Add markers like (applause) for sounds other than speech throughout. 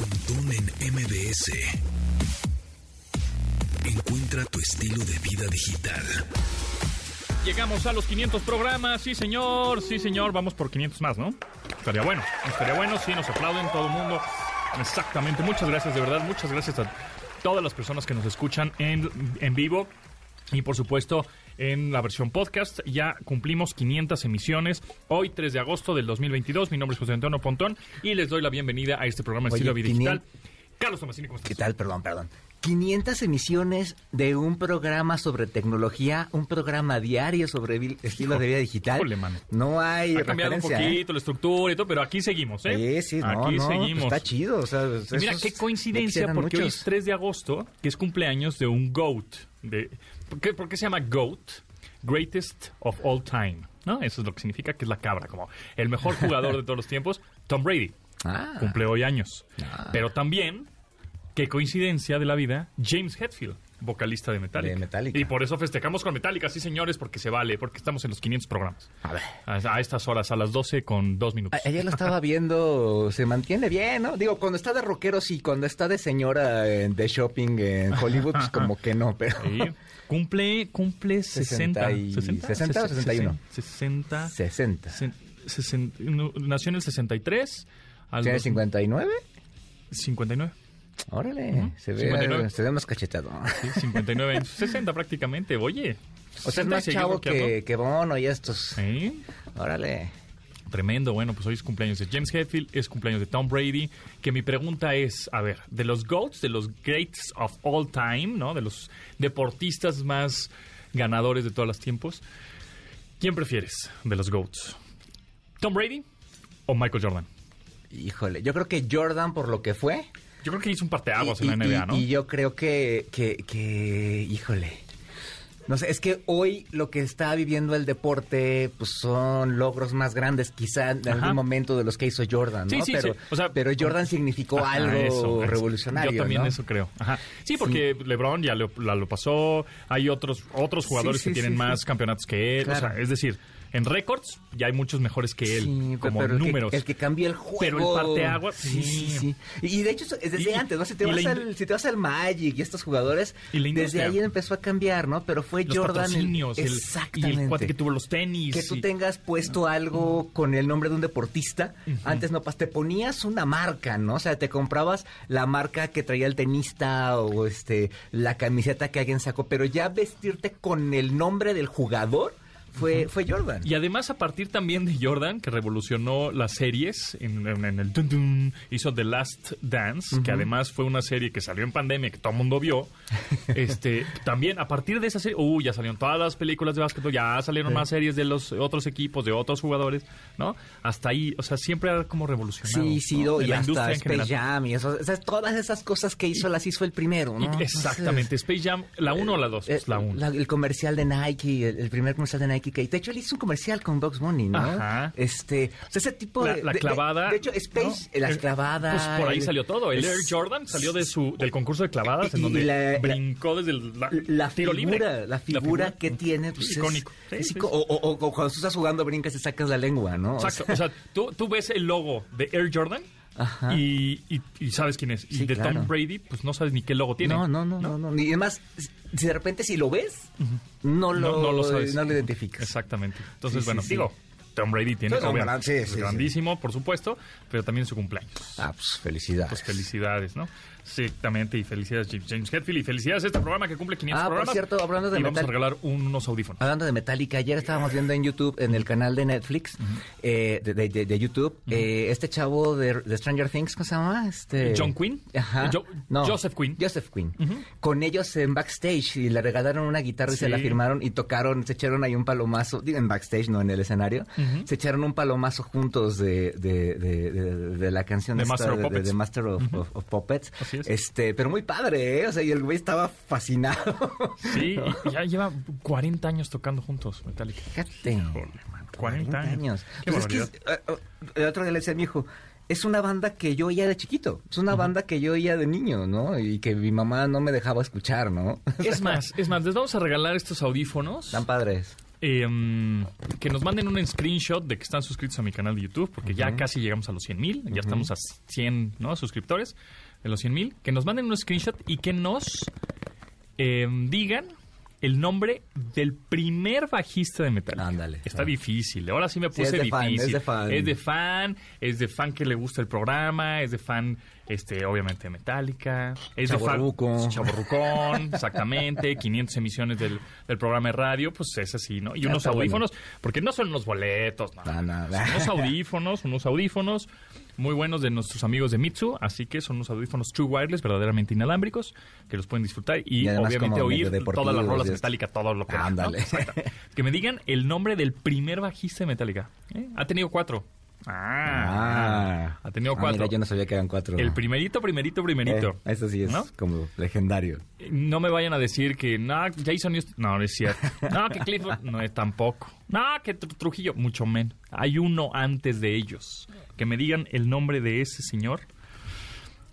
Pontón en MBS. Encuentra tu estilo de vida digital. Llegamos a los 500 programas, sí señor, sí señor, vamos por 500 más, ¿no? Estaría bueno, estaría bueno, sí, nos aplauden todo el mundo. Exactamente, muchas gracias, de verdad, muchas gracias a todas las personas que nos escuchan en, en vivo y por supuesto en la versión podcast. Ya cumplimos 500 emisiones. Hoy 3 de agosto del 2022. Mi nombre es José Antonio Pontón y les doy la bienvenida a este programa Oye, Estilo Vida 500 Digital. Carlos Tomasini, ¿cómo estás? ¿Qué tal? Perdón, perdón. 500 emisiones de un programa sobre tecnología, un programa diario sobre estilo de vida digital. híjole, mano. No hay Ha cambiado un ¿eh? poquito la estructura y todo, pero aquí seguimos, ¿eh? Sí, sí, no, Aquí no, pues seguimos. está chido. O sea, mira, qué coincidencia, porque hoy es muchos. 3 de agosto, que es cumpleaños de un GOAT. De, ¿por, qué, por qué se llama GOAT? Greatest of All Time. ¿no? Eso es lo que significa que es la cabra, como el mejor jugador de todos los tiempos, Tom Brady. Ah, Cumple hoy años. Ah. Pero también, qué coincidencia de la vida, James Hetfield, vocalista de Metallica. De Metallica. Y por eso festejamos con Metallica, sí señores, porque se vale, porque estamos en los 500 programas. a ver. A, a estas horas, a las 12 con 2 minutos. A- Ayer lo estaba (laughs) viendo, se mantiene bien, ¿no? Digo, cuando está de rockero sí, cuando está de señora en- de shopping en Hollywood, pues como que no, pero... Sí. Cumple, cumple 60. 60 y- 60 o 61? 60. 60. se- sesen- no, nació en el 63. Al ¿Tiene dos- 59? 59. Órale, se, ve, 59. se ve más cachetado. Sí, 59 años. 60 prácticamente. Oye. O sea, es 60 más chavo que, que Bono y estos. Sí. Órale. Tremendo, bueno, pues hoy es cumpleaños de James Hetfield, es cumpleaños de Tom Brady, que mi pregunta es, a ver, de los GOATs, de los greats of all time, ¿no? De los deportistas más ganadores de todos los tiempos, ¿quién prefieres de los GOATs? ¿Tom Brady o Michael Jordan? Híjole, yo creo que Jordan por lo que fue. Yo creo que hizo un parteaguas y, en la y- NBA, ¿no? y yo creo que, que, que, híjole. No sé, es que hoy lo que está viviendo el deporte, pues son logros más grandes, quizá en Ajá. algún momento de los que hizo Jordan, ¿no? Sí, sí, pero, sí. O sea, pero Jordan significó Ajá, algo eso, revolucionario. Yo también ¿no? eso creo. Ajá. Sí, porque LeBron ya lo, la- lo pasó. Hay otros otros jugadores que tienen más campeonatos que él. O sea, es decir, en récords ya hay muchos mejores que él, Sí, como pero el que- números. El que, cambia el juego. Pero el parteaguas, Sí, sí, sí. sí. Y, de hecho, es desde Y- antes, ¿no? Si te, vas al, si te vas al Magic y estos jugadores, Y desde ahí empezó a cambiar, ¿no? Pero fue los Jordan. el- y Exactamente. el cuate que tuvo los tenis. que tú tengas puesto algo con el nombre de un deportista. Antes no, pas- te ponías una marca, ¿no? O sea, te comprabas la marca que traía el tenista o este la camiseta que alguien sacó, pero ya vestirte con el nombre del jugador fue, fue Jordan. Y además a partir también de Jordan, que revolucionó las series en, en- en el Dun Dun, hizo The Last Dance, que además fue una serie que salió en pandemia, que todo el mundo vio. (laughs) este También a partir de esa serie, uh, ya salieron todas las películas de básquetbol, ya salieron más series de los otros equipos, de otros jugadores, ¿no? Hasta ahí, o sea, siempre ha como revolucionado. Sí, sí, ¿no? y la hasta Space. Jam y eso, o sea, todas esas cosas que hizo las hizo el primero, Y- ¿no? exactamente, Space Jam, ¿la 1 o la 2? Entonces, Pues la eh, 1. la- el comercial de Nike, el, el primer comercial de Nike de hecho él hizo un comercial con Bugs Bunny, ¿no? Ajá. Este, o sea, ese tipo La, de la clavada. De, de hecho, Space, ¿no? las Eh, clavadas. Pues por ahí el- salió todo. El Air Jordan salió de su, del concurso de clavadas, en donde la- brincó desde el la, tiro figura, libre. la figura que tiene, pues es icónico. Sí, es sí, ico- sí. O, o- o cuando tú estás jugando brincas y sacas la lengua, ¿no? O Exacto. O sea, tú, tú ves el logo de Air Jordan Ajá. y, y- y sabes quién es. y de claro. Tom Brady, pues no sabes ni qué logo tiene. No, no, no, no, no. Y además, si de repente si lo ves, no, lo, No- no lo sabes. no lo identificas. Exactamente. Entonces, Sí, bueno, sí. digo, Tom Brady tiene no, sí, es sí, sí. grandísimo, por supuesto, pero también su cumpleaños. Ah, pues felicidades. Pues felicidades, ¿no? Exactamente, y felicidades James Hetfield y felicidades a este programa que cumple 500 Ah, por programas. cierto, hablando de y vamos a metal- regalar unos audífonos. Hablando de Metallica, ayer estábamos viendo en YouTube, en el canal de Netflix, eh, de, de- de- de YouTube, eh, este chavo de, de Stranger Things, ¿cómo se llama? Este... John Quinn. Ajá. Jo- No, Joseph Quinn. Joseph Quinn. Con ellos en backstage y le regalaron una guitarra y se la firmaron y tocaron, se echaron ahí un palomazo, digo en backstage, no en el escenario, se echaron un palomazo juntos de, de, la canción De Master of Puppets. Master of, of- of Puppets. Así es. Este, pero muy padre, ¿eh? O sea, y el güey estaba fascinado. Sí, (laughs) y ya lleva 40 años tocando juntos Metallica. Fíjate. Híjole, man, 40 años. Qué Pues es que eh, eh, el otro día le decía a mi hijo, es una banda que yo oía de chiquito, es una banda que yo oía de niño, ¿no? Y que mi mamá no me dejaba escuchar, ¿no? (laughs) Es más, es más, les vamos a regalar estos audífonos. Están padres. eh, mm, que nos manden un screenshot de que están suscritos a mi canal de YouTube, porque ya casi llegamos a los 100 mil, ya estamos a 100 ¿no? suscriptores de los 100 mil, que nos manden un screenshot y que nos eh, digan el nombre del primer bajista de Metallica. Ándale. Está Ah. difícil. Ahora sí me Sí, puse es de fan, difícil. es de fan. Es de fan, es de fan que le gusta el programa, es de fan, este, obviamente de Metallica, es de fan Chavorrucón, (laughs) exactamente, 500 emisiones del, del programa de radio, pues es así, ¿no? Y Ya unos bueno. audífonos, porque no son unos boletos, no. No, no, no. Son unos audífonos, unos audífonos muy buenos de nuestros amigos de Mitsu, así que son unos audífonos True Wireless, verdaderamente inalámbricos, que los pueden disfrutar y, obviamente oír todas las rolas de. Metallica, todo lo que. Ándale. (laughs) Que me digan el nombre del primer bajista de Metallica. ¿eh? Ha tenido cuatro. Ah, Ah. ha tenido Ah, cuatro. mira, yo no sabía que eran cuatro. El primerito, primerito, primerito. Eh, eso sí es ¿No? como legendario. No me vayan a decir que no, Jason Newsted- no, no es cierto. (laughs) No, que Clifford no es tampoco. No, que Tru- Trujillo, mucho menos. Hay uno antes de ellos. Que me digan el nombre de ese señor.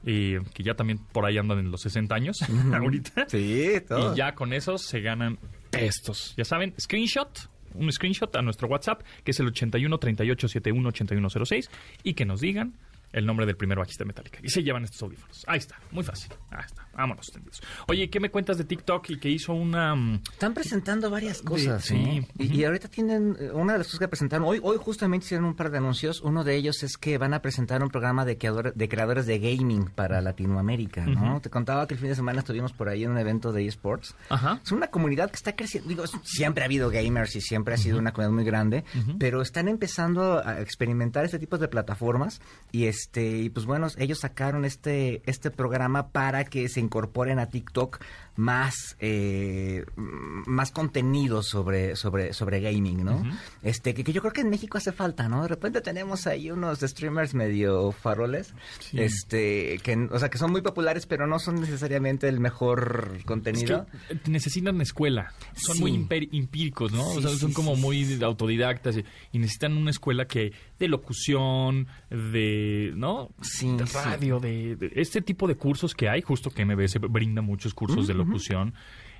eh, que ya también por ahí andan en los 60 años (laughs) ahorita. Sí, todo. Y ya con esos se ganan estos. Ya saben, screenshot, un screenshot a nuestro WhatsApp, que es el 81 38 71 8106, y que nos digan el nombre del primer bajista de Metallica. Y se llevan estos audífonos. Ahí está, muy fácil. Ahí está, vámonos. tendidos. Oye, ¿qué me cuentas de TikTok y que hizo una... mm, Están presentando varias cosas, sí. Y, y ahorita tienen, eh, una de las cosas que presentaron, hoy, hoy justamente hicieron un par de anuncios, uno de ellos es que van a presentar un programa de, creador- de creadores de gaming para Latinoamérica, ¿no? Te contaba que el fin de semana estuvimos por ahí en un evento de esports. Ajá. Es una comunidad que está creciendo, digo, siempre ha habido gamers y siempre ha sido una comunidad muy grande, pero están empezando a experimentar este tipo de plataformas y este y pues bueno, ellos sacaron este este programa para que se incorporen a TikTok más eh, más contenido sobre sobre sobre gaming, ¿no? Este que, que yo creo que en México hace falta, ¿no? De repente tenemos ahí unos streamers medio faroles, Sí. este que o sea, que son muy populares, pero no son necesariamente el mejor Es contenido. que eh, necesitan escuela. Son Sí. muy empíricos, ¿no? Sí, o sea, son como muy autodidactas y, y necesitan una escuela que de locución, de, ¿no? Sí, de sí. radio, de, de este tipo de cursos que hay, justo que MBS brinda muchos cursos de locución.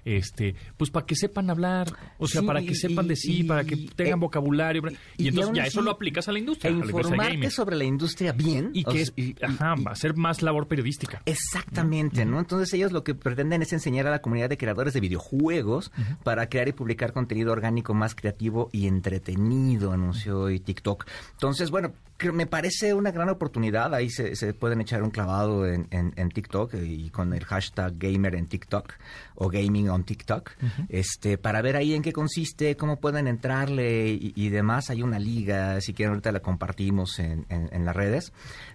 Este, pues para que sepan hablar, o sea, Sí, para que sepan decir, para que y- tengan eh, vocabulario, y, y entonces ya eso lo aplicas a la industria, E la informarte sobre la industria bien. y que es, y- ajá, y- ser más labor periodística. Exactamente, ¿no? Entonces ellos lo que pretenden es enseñar a la comunidad de creadores de videojuegos para crear y publicar contenido orgánico más creativo y entretenido, anunció hoy TikTok. Entonces, bueno, me parece una gran oportunidad. Ahí se, se pueden echar un clavado en, en- en TikTok y con el hashtag gamer en TikTok o gaming on TikTok, este, para ver ahí en qué consiste, cómo pueden entrarle y, y demás. Hay una liga, si quieren ahorita la compartimos en, en- en las redes.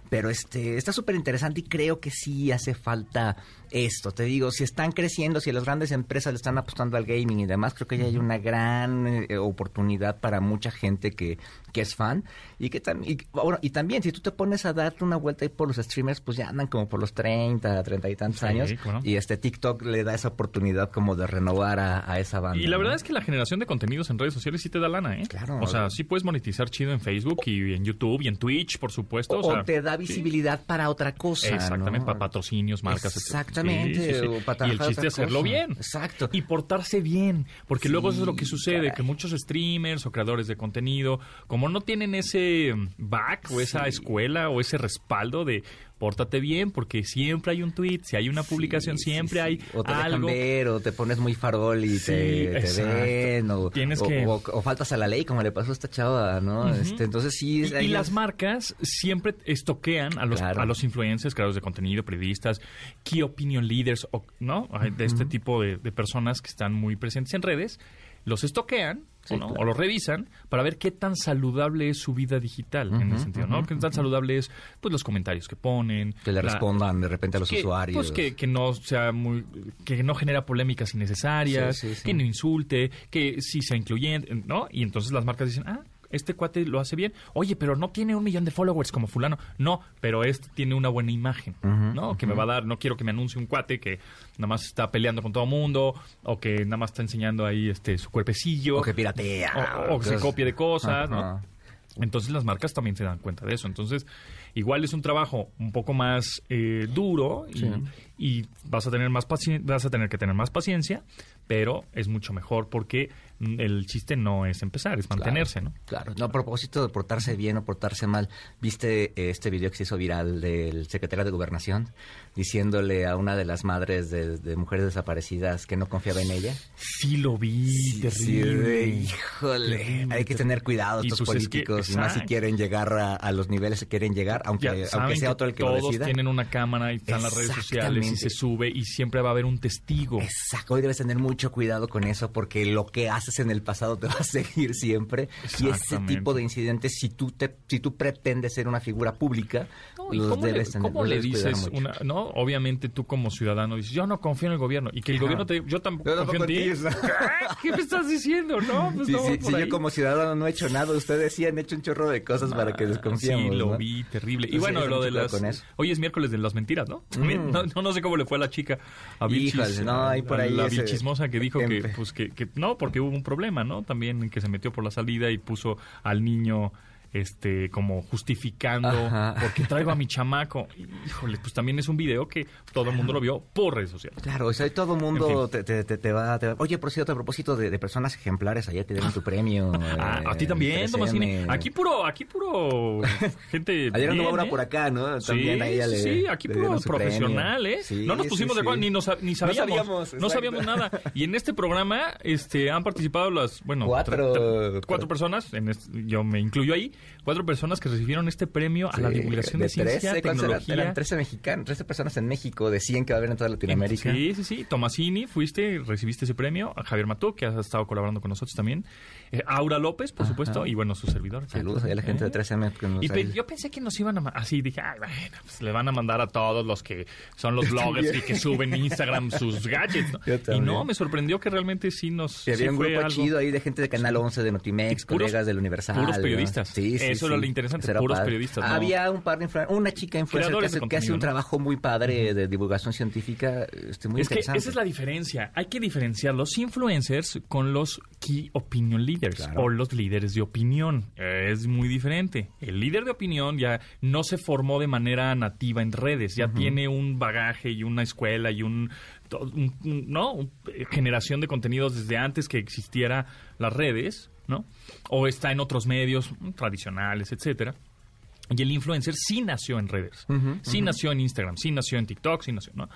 Pero este está súper interesante y creo que sí hace falta esto. Te digo, si están creciendo, si las grandes empresas le están apostando al gaming y demás, creo que ya hay una gran eh, oportunidad para mucha gente que, que es fan. Y que también, y, bueno, y también, si tú te pones a darte una vuelta ahí por los streamers, pues ya andan como por los 30, 30 y tantos Sí, años. claro. Y este TikTok le da esa oportunidad como de renovar a, a esa banda. Y la ¿no? verdad es que la generación de contenidos en redes sociales sí te da lana, ¿eh? Claro. O sea, sí puedes monetizar chido en Facebook y en YouTube y en Twitch, por supuesto. o, O, sea, te da sí. visibilidad para otra cosa. Exactamente, ¿no? para patrocinios, marcas. etcétera. Exactamente. Sí, sí, sí. o para y el chiste es hacerlo cosa. bien. Exacto. Y portarse bien. Porque luego eso es lo que sucede, caray. que muchos streamers o creadores de contenido, como no tienen ese back o esa escuela o ese respaldo de pórtate bien, porque siempre hay un tweet, si hay una publicación, Sí, siempre sí. hay o te dejan algo. ver o te pones muy farol y te, te ven o, Tienes o- que- o- o faltas a la ley como le pasó a esta chava, ¿no? Este, entonces sí. Y, las marcas siempre estoquean a los, Claro. a los influencers, creadores de contenido, periodistas, key opinion leaders, o, ¿no? De este tipo de, de personas que están muy presentes en redes, los estoquean Sí, o, no, claro. o los revisan para ver qué tan saludable es su vida digital en ese sentido, ¿no? ujú, Qué tan saludable es pues los comentarios que ponen. que le la- respondan de repente a los que, usuarios. Pues que, que no sea muy. que no genera polémicas innecesarias, Sí, sí, sí. que no insulte, que sí sea incluyente, ¿no? Y entonces las marcas dicen, ah, este cuate lo hace bien. Oye, pero no tiene un millón de followers como fulano. No, pero este tiene una buena imagen, ¿no? Que me va a dar, no quiero que me anuncie un cuate que nada más está peleando con todo mundo o que nada más está enseñando ahí este su cuerpecillo. o que piratea. O, o que se copie de cosas, ¿no? Entonces las marcas también se dan cuenta de eso. Entonces, igual es un trabajo un poco más eh, duro y, Sí. y vas a tener más vas a tener que tener más paciencia, pero es mucho mejor porque el chiste no es empezar, es mantenerse, ¿no? Claro, no a propósito de portarse bien o portarse mal. ¿Viste eh, este video que se hizo viral del secretario de Gobernación diciéndole a una de las madres de, de mujeres desaparecidas que no confiaba en ella? Sí, lo vi, Sí, terrible. híjole, Terrible, hay que tener cuidado estos pues es que, políticos, y más si quieren llegar a, a los niveles que quieren llegar, aunque, aunque sea otro el que lo decida. tienen una cámara y están las redes sociales y se sube y siempre va a haber un testigo. Exacto, hoy debes tener mucho cuidado con eso porque lo que haces en el pasado te (laughs) va a seguir siempre y ese tipo de incidentes si tú te si tú pretendes ser una figura pública No, ¿y los ¿Cómo, le, debes tener cómo los le debes cuidar dices mucho. una, no? Obviamente tú como ciudadano dices, yo no confío en el gobierno y que el gobierno te yo tampoco Yo confío en tampoco ti. en ti, ¿no? (laughs) ¿Qué? ¿Qué me estás diciendo? No, pues Sí, no, sí, ahí. yo como ciudadano no he hecho nada, ustedes sí han hecho un chorro de cosas para que desconfiemos. Sí, lo ¿no? vi, terrible. Y bueno, lo de las... cuidado con eso. Hoy es miércoles de las mentiras, Mm. (laughs) No, no, no sé cómo le fue a la chica, a Vilchis, Híjole, no, hay por ahí La ese- que dijo que, pues, que, que... No, porque hubo un problema, ¿no? También que se metió por la salida y puso al niño... Este, como justificando Ajá. porque traigo a mi chamaco. Híjole, pues también es un video que todo el mundo lo vio por redes sociales. Claro, o sea, todo mundo En fin. te, te- te- va, te va- Oye, por cierto, a propósito de, de personas ejemplares, ayer te dieron tu premio. (laughs) Ah, eh, a ti también, 3M. Tomasini. Aquí puro, aquí puro gente. (laughs) Ayer bien, una ¿eh? por acá, ¿no? También sí, a ella le sí, aquí puro profesional, premio. ¿eh? Sí, no nos sí, pusimos de sí. acuerdo ni, nos, ni sabíamos. sabíamos, no sabíamos nada. Y en este programa este, han participado las, bueno, Cuatro- cuatro personas, en este- yo me incluyo ahí, cuatro personas que recibieron este premio a la Sí, divulgación de, ciencia, 13, ¿cuántos eran? tecnología. Eran 13 mexicanos, 13 personas en México, de 100 que va a haber en toda Latinoamérica. Sí, sí, sí. Tomasini, fuiste, recibiste ese premio. A Javier Matú, que has estado colaborando con nosotros también. Eh, Aura López, por Ajá. supuesto. Y bueno, su servidor. Saludos a la gente ¿Eh? de 13M. que nos Y pe- yo pensé que nos iban a... Así dije, ay, bueno, pues le van a mandar a todos los que son los (laughs) bloggers y que suben en Instagram sus gadgets. (laughs) Y no, me sorprendió que realmente sí nos... Y había sí un grupo algo- chido ahí de gente de Canal 11, de Notimex, puros- colegas del Universal. puros ¿no? periodistas. Sí, sí, Eso era sí. lo interesante, puros padre. periodistas, ¿no? Había un par de una chica influencer que hace, que hace un trabajo muy padre de divulgación científica, este, muy es que esa es la diferencia. Hay que diferenciar los influencers con los key opinion leaders Claro. o los líderes de opinión. Es muy diferente. El líder de opinión ya no se formó de manera nativa en redes, ya tiene un bagaje y una escuela y un, no generación de contenidos desde antes que existiera las redes, ¿no? O está en otros medios mm, tradicionales, etcétera. Y el influencer sí nació en redes, sí nació en Instagram, sí nació en TikTok, sí nació, ¿no?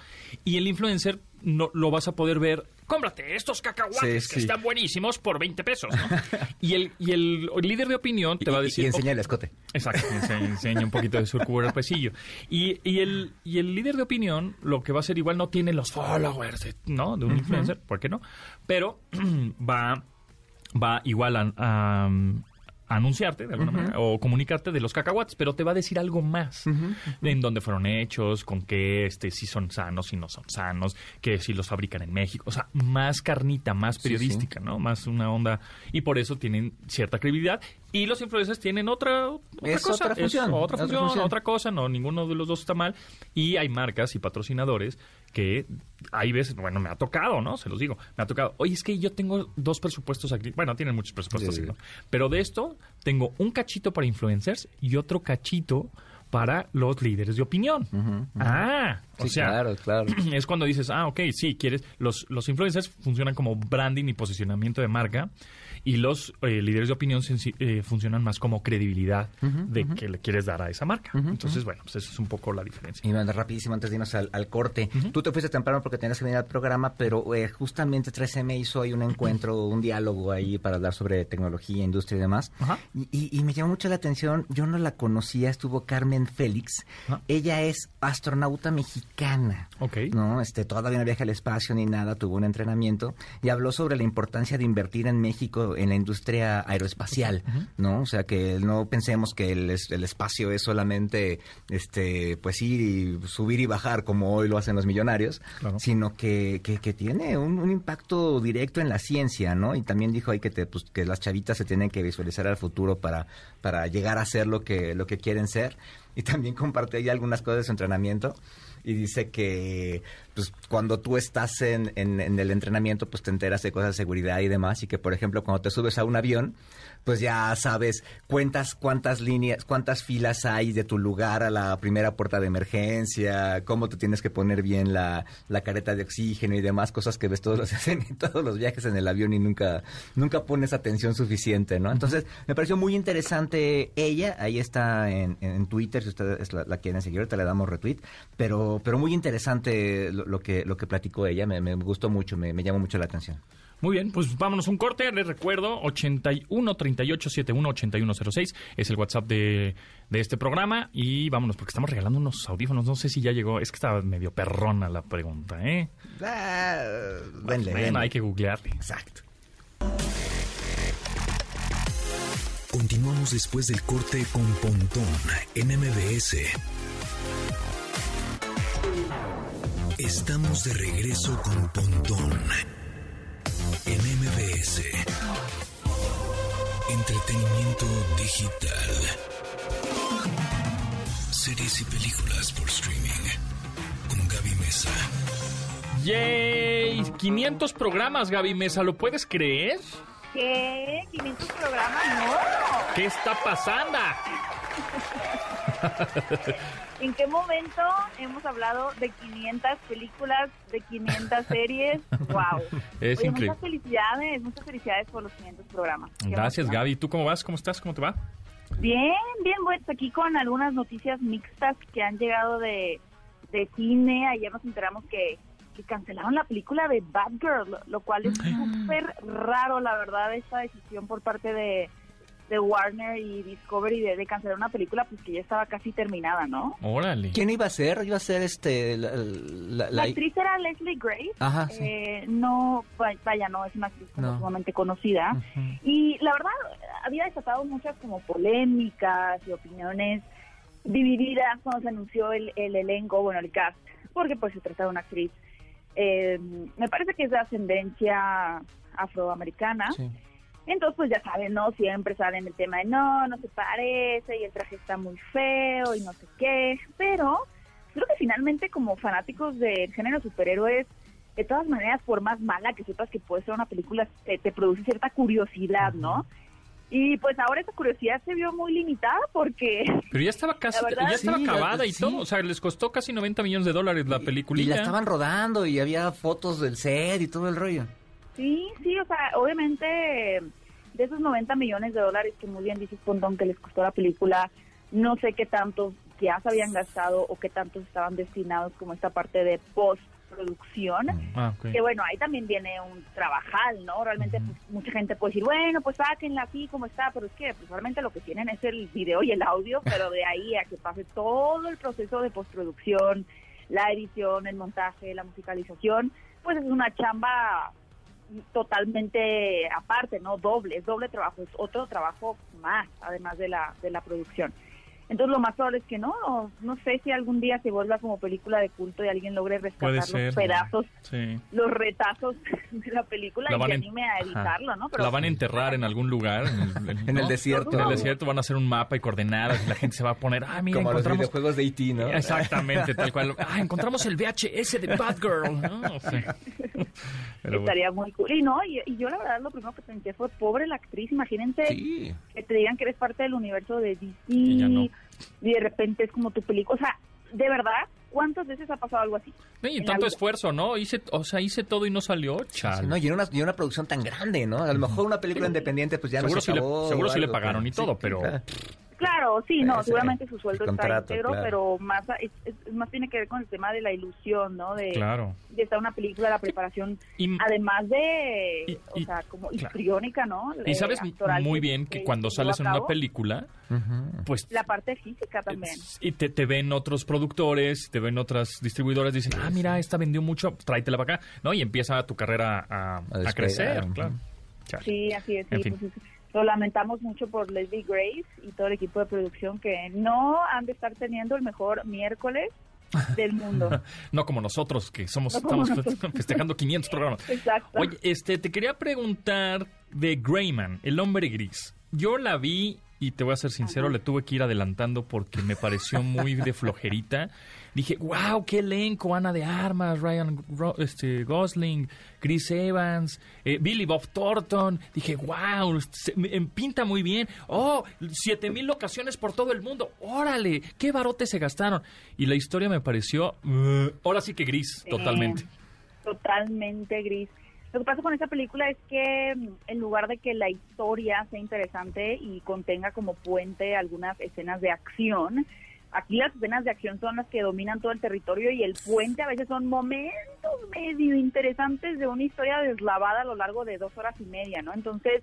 Y el influencer no, lo vas a poder ver, cómprate estos cacahuates Sí, que están buenísimos por 20 pesos, ¿no? (laughs) y el, y el líder de opinión te va a decir... Y, enseña "Ok, el escote. Exacto, ense- enseña un poquito de su cuerpecillo. Y, y, el, y el líder de opinión, lo que va a hacer igual, no tiene los followers, ¿no? De un influencer, ¿por qué no? Pero (clears throat) va, va igual a, anunciarte de alguna manera o comunicarte de los cacahuates, pero te va a decir algo más de en dónde fueron hechos, con qué, este, si son sanos, si no son sanos, que si los fabrican en México, o sea, más carnita, más Sí, sí. periodística, ¿no? Más una onda y por eso tienen cierta credibilidad y los influencers tienen otra, otra Es cosa, otra función, otra otra función, función. otra cosa, no, ninguno de los dos está mal y hay marcas y patrocinadores que hay veces, bueno, me ha tocado, ¿no? Se los digo, me ha tocado, oye, es que yo tengo dos presupuestos aquí, bueno, tienen muchos presupuestos, Sí, sí, sí. ¿no? pero de esto tengo un cachito para influencers y otro cachito para los líderes de opinión. Ah, o Sí, sea, claro, claro. (clears throat) es cuando dices, ah, ok, sí, quieres. Los, los influencers funcionan como branding y posicionamiento de marca. Y los eh, líderes de opinión eh, funcionan más como credibilidad de que le quieres dar a esa marca. Entonces, bueno, pues eso es un poco la diferencia. Y bueno, rapidísimo antes de irnos al, al corte. Tú te fuiste temprano porque tenías que venir al programa, pero eh, justamente 13M hizo ahí un encuentro, (clears throat) un diálogo ahí para hablar sobre tecnología, industria y demás. Y, y- y me llamó mucho la atención, yo no la conocía, estuvo Carmen Félix. Ella es astronauta mexicana. Ok. No, este, todavía no viaja al espacio ni nada, tuvo un entrenamiento y habló sobre la importancia de invertir en México en la industria aeroespacial, ¿no? O sea, que no pensemos que el, el espacio es solamente, este, pues ir y subir y bajar como hoy lo hacen los millonarios, Claro. sino que, que, que tiene un, un impacto directo en la ciencia, ¿no? Y también dijo ahí que, te, pues, que las chavitas se tienen que visualizar al futuro para, para llegar a ser lo que, lo que quieren ser. Y también compartió ahí algunas cosas de su entrenamiento y dice que pues cuando tú estás en, en- en el entrenamiento pues te enteras de cosas de seguridad y demás y que por ejemplo cuando te subes a un avión pues ya sabes, cuentas cuántas líneas, cuántas filas hay de tu lugar a la primera puerta de emergencia, cómo te tienes que poner bien la, la careta de oxígeno y demás cosas que ves todos los, (laughs) todos los viajes en el avión y nunca, nunca pones atención suficiente, ¿no? Entonces, me pareció muy interesante ella, ahí está en, en Twitter, si ustedes la, quieren seguir, ahorita le damos retweet, pero, pero muy interesante lo, lo que, lo que platicó ella, me, me gustó mucho, me, me llamó mucho la atención. Muy bien, pues vámonos un corte. Les recuerdo, 81 38 71 8106 es el WhatsApp de, de este programa. Y vámonos, porque estamos regalando unos audífonos. No sé si ya llegó. Es que estaba medio perrona la pregunta, ¿eh? Ah, venle, Bueno, venle. hay que googlearle. Exacto. Continuamos después del corte con Pontón en MBS. Estamos de regreso con Pontón MBS. Entretenimiento digital. Series y películas por streaming. Con Gaby Mesa. ¡Yay! 500 programas, Gaby Mesa, ¿lo puedes creer? ¿Qué? ¿500 programas? No. ¿Qué está pasando? (laughs) ¿En qué momento hemos hablado de 500 películas, de 500 (laughs) series? ¡Wow! Es Oye, increíble. Muchas felicidades, muchas felicidades por los 500 programas. Gracias. Gaby. ¿Tú cómo vas? ¿Cómo estás? ¿Cómo te va? Bien, bien, pues aquí con algunas noticias mixtas que han llegado de, de cine. Ayer nos enteramos que, que cancelaron la película de Batgirl, lo, lo cual es (gasps) súper raro, la verdad, esta decisión por parte de, de Warner y Discovery de, de cancelar una película pues que ya estaba casi terminada, ¿no? Órale. ¿Quién iba a ser? Iba a ser este... La, la- La la- actriz era Leslie Grace. Ajá, sí. Eh, no, va- vaya, no es una actriz No. sumamente conocida. Y la verdad, había desatado muchas como polémicas y opiniones divididas cuando se anunció el, el elenco, bueno, el cast, porque pues se trata de una actriz, eh, me parece que es de ascendencia afroamericana. Sí. Entonces, pues ya saben, ¿no? Siempre salen el tema de no, no se parece y el traje está muy feo y no sé qué. Pero creo que finalmente como fanáticos del género superhéroes, de todas maneras, por más mala que sepas que puede ser una película, te, te produce cierta curiosidad, ¿no? Y pues ahora esa curiosidad se vio muy limitada porque (laughs) Pero ya estaba casi, verdad, ya estaba sí, la- acabada y sí. todo. O sea, les costó casi 90 millones de dólares la Y peliculita. la estaban rodando y había fotos del set y todo el rollo. Sí, sí, o sea, obviamente de esos 90 millones de dólares que muy bien dices, Pontón, que les costó la película, no sé qué tantos ya se habían gastado o qué tantos estaban destinados como esta parte de postproducción. Ah, ok. Que bueno, ahí también viene un trabajal, ¿no? Realmente pues, mucha gente puede decir, bueno, pues sáquenla así como está, pero es que pues, realmente lo que tienen es el video y el audio, pero de ahí a que pase todo el proceso de postproducción, la edición, el montaje, la musicalización, pues es una chamba totalmente aparte, ¿no? Doble, es doble trabajo, es otro trabajo más, además de la, de la producción. Entonces lo más probable es que no, no, no sé si algún día se vuelva como película de culto y alguien logre rescatar Puede los ser. pedazos Sí. los retazos (laughs) de la película La y se anime a editarlo, ¿no? la van a enterrar en algún lugar. En el, (laughs) En el ¿no? desierto. En el desierto van a hacer un mapa y coordenadas y la gente se va a poner, ah, mira, Como los encontramos... videojuegos de E.T., ¿no? Exactamente, tal cual. (laughs) Ah, encontramos el VHS de Batgirl. ¿no? Pero bueno. Estaría muy cool. Y no, y, y yo la verdad lo primero que pensé fue, pobre la actriz, imagínense Sí. que te digan que eres parte del universo de DC Y de repente es como tu película. O sea, de verdad, ¿cuántas veces ha pasado algo así? Y En tanto esfuerzo, ¿no? Hice, o sea, hice todo y no salió. Chale. Sí, no, y era, una, y era una producción tan grande, ¿no? A lo mejor una película independiente pues ya Seguro no se sí le- acabó seguro sí le algo, pagaron y todo, pero- claro. Claro, sí, no, Ese, seguramente su sueldo el está íntegro, claro. pero más, es, es- más tiene que ver con el tema de la ilusión, ¿no? De, Claro. de estar una película, la preparación, Y- además de, Y- o y- sea, como claro. histriónica, ¿no? Y Eh, sabes actoral muy bien que cuando sales en una película, pues La parte física también. y te, te ven otros productores, te ven otras distribuidoras, dicen, ah, mira, esta vendió mucho, tráetela para acá, ¿no? Y empieza tu carrera a, crecer, claro. Sí, así es. En sí, fin. pues, es- lo lamentamos mucho por Leslie Grace y todo el equipo de producción que no han de estar teniendo el mejor miércoles del mundo. (laughs) No como nosotros, que somos, No estamos nosotros. (laughs) festejando 500 programas. Exacto. Oye, este, te quería preguntar de Greyman, el hombre gris. Yo la vi y te voy a ser sincero, le tuve que ir adelantando porque me pareció muy de flojerita. Dije, wow, qué elenco, Ana de Armas, Ryan Ro- este, Gosling, Chris Evans, eh, Billy Bob Thornton. Dije, wow, se, me- em, pinta muy bien. Oh, siete mil locaciones por todo el mundo. Órale, qué barote se gastaron. Y la historia me pareció, uh, ahora sí que gris, Sí. totalmente. totalmente gris. Lo que pasa con esta película es que mm, en lugar de que la historia sea interesante y contenga como puente algunas escenas de acción, aquí las escenas de acción son las que dominan todo el territorio y el puente a veces son momentos medio interesantes de una historia deslavada a lo largo de dos horas y media, ¿no? Entonces,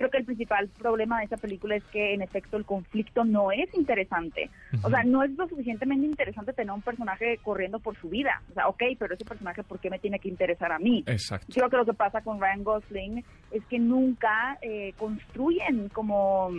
creo que el principal problema de esta película es que en efecto el conflicto no es interesante. O sea, no es lo suficientemente interesante tener un personaje corriendo por su vida. O sea, ok, pero ese personaje, ¿por qué me tiene que interesar a mí? Exacto. Creo que lo que pasa con Ryan Gosling es que nunca eh, construyen como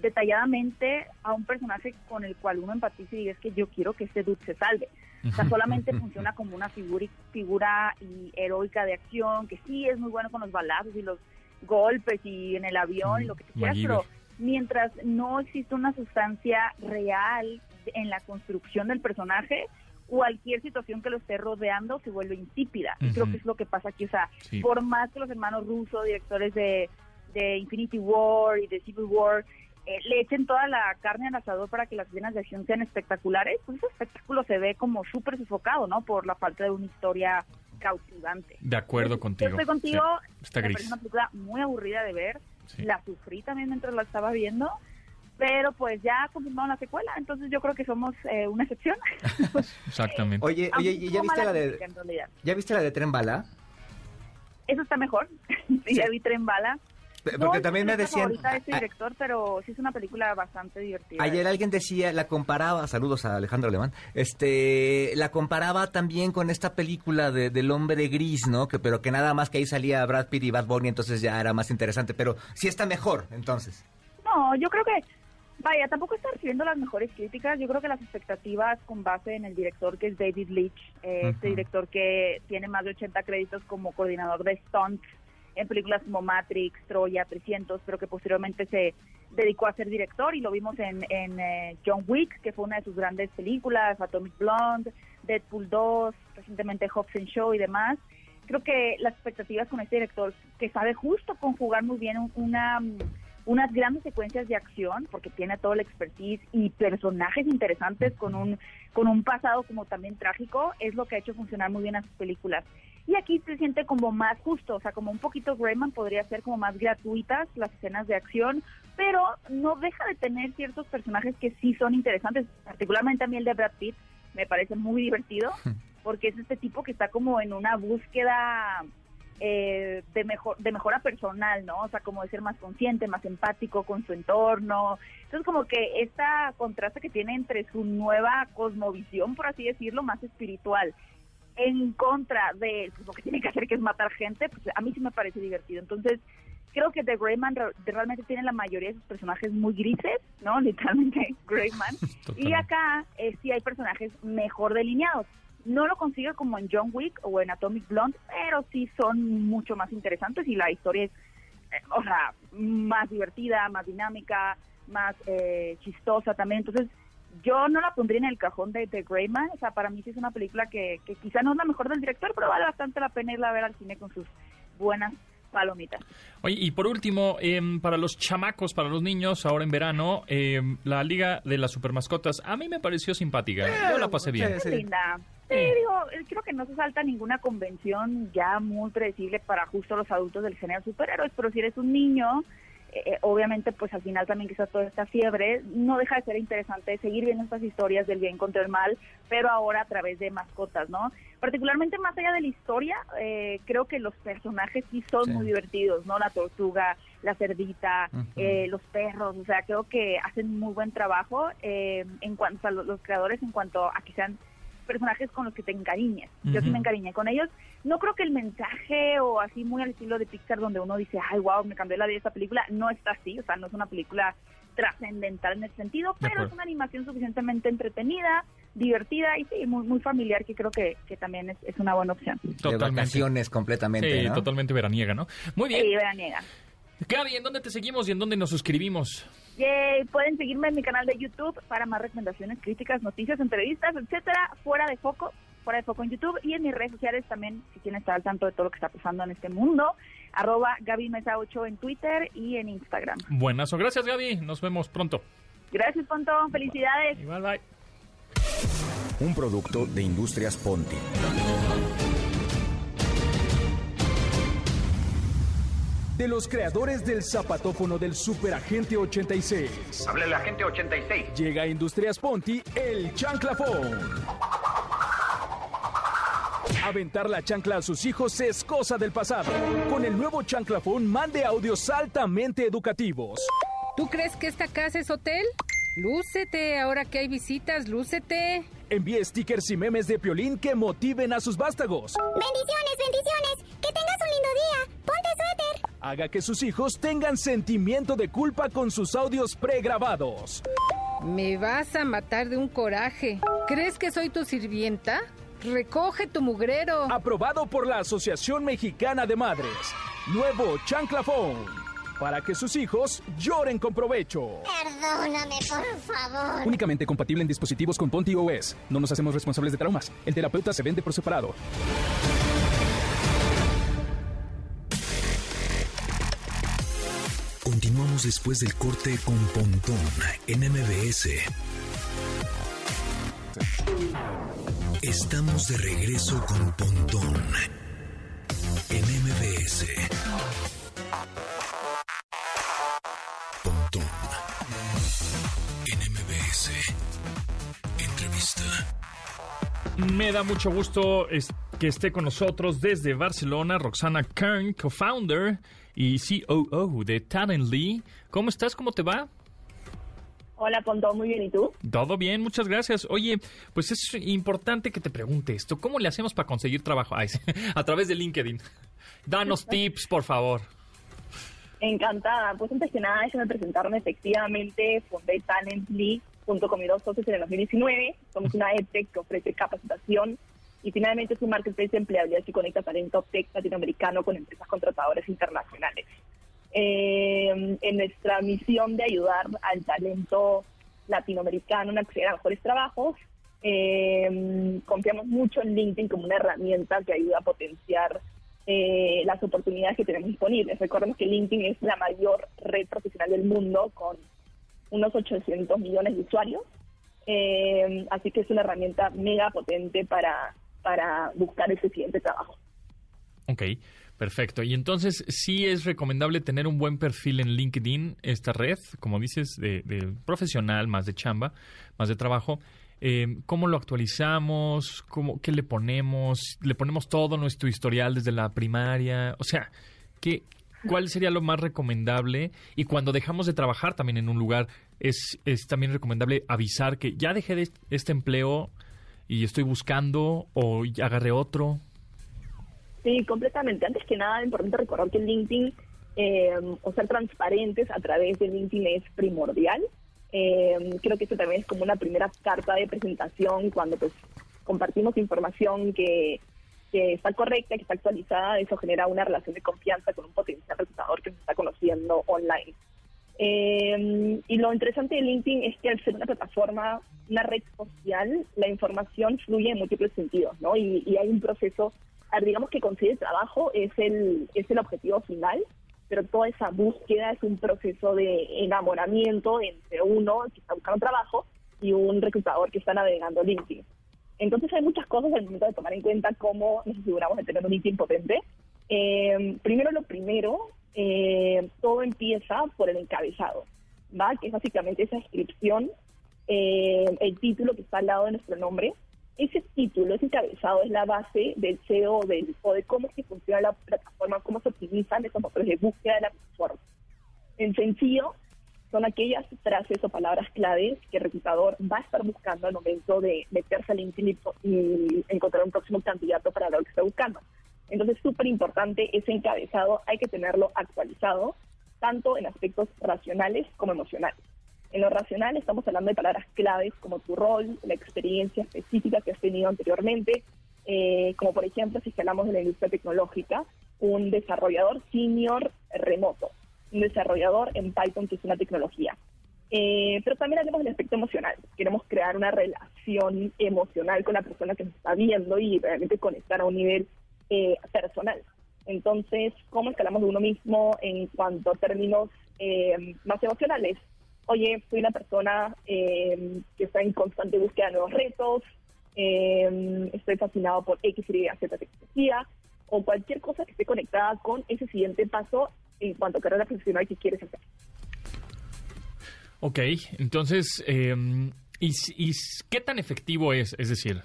detalladamente a un personaje con el cual uno empatiza y diga, es que yo quiero que este dude se salve. O sea, solamente funciona como una figura, figura y heroica de acción, que sí es muy bueno con los balazos y los golpes y en el avión y lo que tú quieras, pero mientras no existe una sustancia real en la construcción del personaje, cualquier situación que lo esté rodeando se vuelve insípida. Y creo que es lo que pasa aquí. O sea, Sí. por más que los hermanos rusos, directores de, de Infinity War y de Civil War, eh, le echen toda la carne al asador para que las escenas de acción sean espectaculares, pues ese espectáculo se ve como súper sofocado, ¿no? Por la falta de una historia cautivante. De acuerdo contigo. estoy contigo. Sí, está me gris. una película muy aburrida de ver. Sí. La sufrí también mientras la estaba viendo. Pero pues ya confirmaron la secuela, entonces yo creo que somos eh, una excepción. (laughs) Exactamente. Oye, oye, ¿y ¿ya viste la de ya viste la de Tren Bala? Eso está mejor. (laughs) sí, ya vi Tren Bala. Porque No también me decían favorita de este director, pero sí es una película bastante divertida. Ayer alguien decía, la comparaba, saludos a Alejandro Alemán, este, la comparaba también con esta película de, del hombre gris, ¿no? Que, pero que nada más que ahí salía Brad Pitt y Bad Bunny, entonces ya era más interesante, pero sí está mejor, entonces. No, yo creo que, vaya, tampoco está recibiendo las mejores críticas. Yo creo que las expectativas con base en el director que es David Leitch, eh, este director que tiene más de 80 créditos como coordinador de stunts en películas como Matrix, Troya, 300, pero que posteriormente se dedicó a ser director y lo vimos en, en eh, John Wick, que fue una de sus grandes películas, Atomic Blonde, Deadpool 2, recientemente Hobbs and Show y demás. Creo que las expectativas con este director, que sabe justo conjugar muy bien un- una, unas grandes secuencias de acción, porque tiene todo el expertise y personajes interesantes con un, con un pasado como también trágico, es lo que ha hecho funcionar muy bien a sus películas. Y aquí se siente como más justo, o sea, como un poquito Greyman podría ser como más gratuitas las escenas de acción, pero no deja de tener ciertos personajes que sí son interesantes, particularmente a mí el de Brad Pitt, me parece muy divertido, (laughs) porque es este tipo que está como en una búsqueda eh, de mejor de mejora personal, ¿no? O sea, como de ser más consciente, más empático con su entorno. Entonces, como que esta contraste que tiene entre su nueva cosmovisión, por así decirlo, más espiritual, en contra de pues, lo que tiene que hacer, que es matar gente, pues a mí sí me parece divertido. Entonces, creo que The Greyman re- realmente tiene la mayoría de sus personajes muy grises, ¿no? (laughs) Literalmente Greyman. (laughs) y acá eh, sí hay personajes mejor delineados. No lo consigo como en John Wick o en Atomic Blonde, pero sí son mucho más interesantes y la historia es, eh, o sea, más divertida, más dinámica, más eh, chistosa también. Entonces, yo no la pondría en el cajón de The Greyman. O sea, para mí sí es una película que, que quizá no es la mejor del director, pero vale bastante la pena irla a ver al cine con sus buenas palomitas. Oye, y por último, em, para los chamacos, para los niños, ahora en verano, em, la Liga de las Supermascotas, a mí me pareció simpática. Yo la pasé bien. Sí, sí. linda. Sí, digo, eh, creo que no se salta ninguna convención ya muy predecible para justo los adultos del género superhéroes, pero si eres un niño, eh, obviamente pues al final también está toda esta fiebre, no deja de ser interesante seguir viendo estas historias del bien contra el mal, pero ahora a través de mascotas, ¿no? Particularmente más allá de la historia, eh, creo que los personajes sí son Sí. muy divertidos, ¿no? La tortuga, la cerdita, eh, los perros, o sea, creo que hacen muy buen trabajo eh, en cuanto a los, los creadores, en cuanto a que sean personajes con los que te encariñes. Yo sí me encariñé con ellos. No creo que el mensaje o así muy al estilo de Pixar donde uno dice, ay, wow, me cambió la vida esta película, no está así, o sea, no es una película trascendental en ese sentido, pero es una animación suficientemente entretenida, divertida y sí, muy, muy familiar, que creo que, que también es, es una buena opción. De Totalmente. vacaciones completamente, Sí, ¿no? totalmente veraniega, ¿no? Muy bien. Sí, veraniega. Gaby, ¿en dónde te seguimos y en dónde nos suscribimos? Yay, pueden seguirme en mi canal de YouTube para más recomendaciones, críticas, noticias, entrevistas, etcétera, fuera de foco, fuera de foco en YouTube y en mis redes sociales también, si quieren estar al tanto de todo lo que está pasando en este mundo, arroba Gaby Mesa 8 en Twitter y en Instagram. Buenas gracias Gaby, nos vemos pronto. Gracias, Pontón, felicidades. Igual, bye. Un producto de Industrias Ponti. De los creadores del zapatófono del Superagente 86. Hable el agente 86. Llega a Industrias Ponti el chanclafón. Aventar la chancla a sus hijos es cosa del pasado. Con el nuevo chanclafón mande audios altamente educativos. ¿Tú crees que esta casa es hotel? Lúcete, ahora que hay visitas, lúcete. Envíe stickers y memes de Piolín que motiven a sus vástagos. Bendiciones, bendiciones. Que tengas un lindo día. Ponte. Haga que sus hijos tengan sentimiento de culpa con sus audios pregrabados. Me vas a matar de un coraje. ¿Crees que soy tu sirvienta? Recoge tu mugrero. Aprobado por la Asociación Mexicana de Madres. Nuevo Chanclafón. Para que sus hijos lloren con provecho. Perdóname, por favor. Únicamente compatible en dispositivos con Ponti OS. No nos hacemos responsables de traumas. El terapeuta se vende por separado. Después del corte con Pontón en MBS. Estamos de regreso con Pontón en MBS. Pontón en MBS. Entrevista. Me da mucho gusto que esté con nosotros desde Barcelona Roxana Kern, co-founder y COO de Talently. ¿Cómo estás? ¿Cómo te va? Hola, Pontón, muy bien, ¿y tú? Todo bien, muchas gracias. Oye, pues es importante que te pregunte esto. ¿Cómo le hacemos para conseguir trabajo? Ay, (laughs) a través de LinkedIn. Danos (laughs) tips, por favor. Encantada. Pues antes que nada, déjame presentarme. Efectivamente, fundé Talently junto con mis dos socios en el 2019. Somos una EdTech que ofrece capacitación y finalmente es un marketplace de empleabilidad que conecta talento tech latinoamericano con empresas contratadoras internacionales. Eh, en nuestra misión de ayudar al talento latinoamericano a acceder a mejores trabajos, eh, confiamos mucho en LinkedIn como una herramienta que ayuda a potenciar eh, las oportunidades que tenemos disponibles. Recordemos que LinkedIn es la mayor red profesional del mundo con unos 800 millones de usuarios. Eh, así que es una herramienta mega potente para, para buscar ese siguiente trabajo. Ok, perfecto. Y entonces, sí es recomendable tener un buen perfil en LinkedIn, esta red, como dices, de, de profesional, más de chamba, más de trabajo. Eh, ¿Cómo lo actualizamos? ¿Cómo, ¿Qué le ponemos? ¿Le ponemos todo nuestro historial desde la primaria? O sea, ¿qué, ¿cuál sería lo más recomendable? Y cuando dejamos de trabajar también en un lugar, es, es también recomendable avisar que ya dejé de este empleo y estoy buscando o agarré otro. Sí, completamente. Antes que nada, es importante recordar que LinkedIn, eh, o ser transparentes a través de LinkedIn es primordial. Eh, creo que eso también es como una primera carta de presentación cuando pues compartimos información que, que está correcta, que está actualizada, eso genera una relación de confianza con un potencial reclutador que se está conociendo online. Eh, y lo interesante de LinkedIn es que al ser una plataforma, una red social, la información fluye en múltiples sentidos, ¿no? Y, y hay un proceso, a ver, digamos que conseguir trabajo es el, es el objetivo final, pero toda esa búsqueda es un proceso de enamoramiento entre uno que está buscando trabajo y un reclutador que está navegando LinkedIn. Entonces hay muchas cosas al momento de tomar en cuenta cómo nos aseguramos de tener un LinkedIn potente. Eh, primero lo primero, eh, todo empieza por el encabezado, ¿va? Que es básicamente esa descripción, eh, el título que está al lado de nuestro nombre. Ese título, ese encabezado es la base del SEO del, o de cómo es que funciona la plataforma, cómo se optimizan esos motores de búsqueda de la plataforma. En sencillo, son aquellas frases o palabras claves que el reclutador va a estar buscando al momento de meterse al LinkedIn y encontrar un próximo candidato para lo que está buscando. Entonces, súper importante ese encabezado, hay que tenerlo actualizado, tanto en aspectos racionales como emocionales. En lo racional estamos hablando de palabras claves como tu rol, la experiencia específica que has tenido anteriormente, eh, como por ejemplo, si hablamos de la industria tecnológica, un desarrollador senior remoto, un desarrollador en Python, que es una tecnología. Eh, pero también hablamos del aspecto emocional. Queremos crear una relación emocional con la persona que nos está viendo y realmente conectar a un nivel eh, personal. Entonces, ¿cómo escalamos de uno mismo en cuanto a términos eh, más emocionales? Oye, soy una persona eh, que está en constante búsqueda de nuevos retos, eh, estoy fascinado por X, Y, Z tecnología, o cualquier cosa que esté conectada con ese siguiente paso en cuanto a carrera profesional que quieres hacer. Ok, entonces, ¿y, y qué tan efectivo es? Es decir,